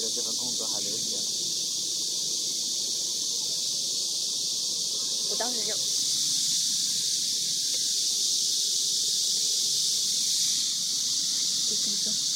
这份工作还留下了。我当时就。一分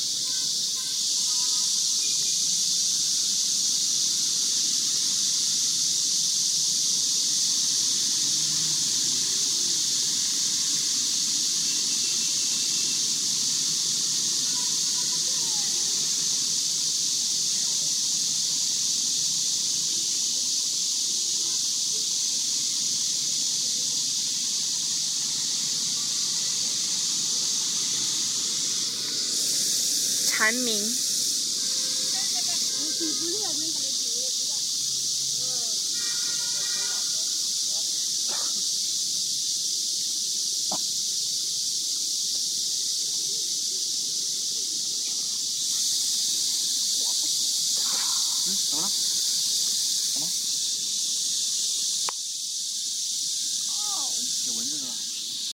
蝉鸣。嗯，怎么了？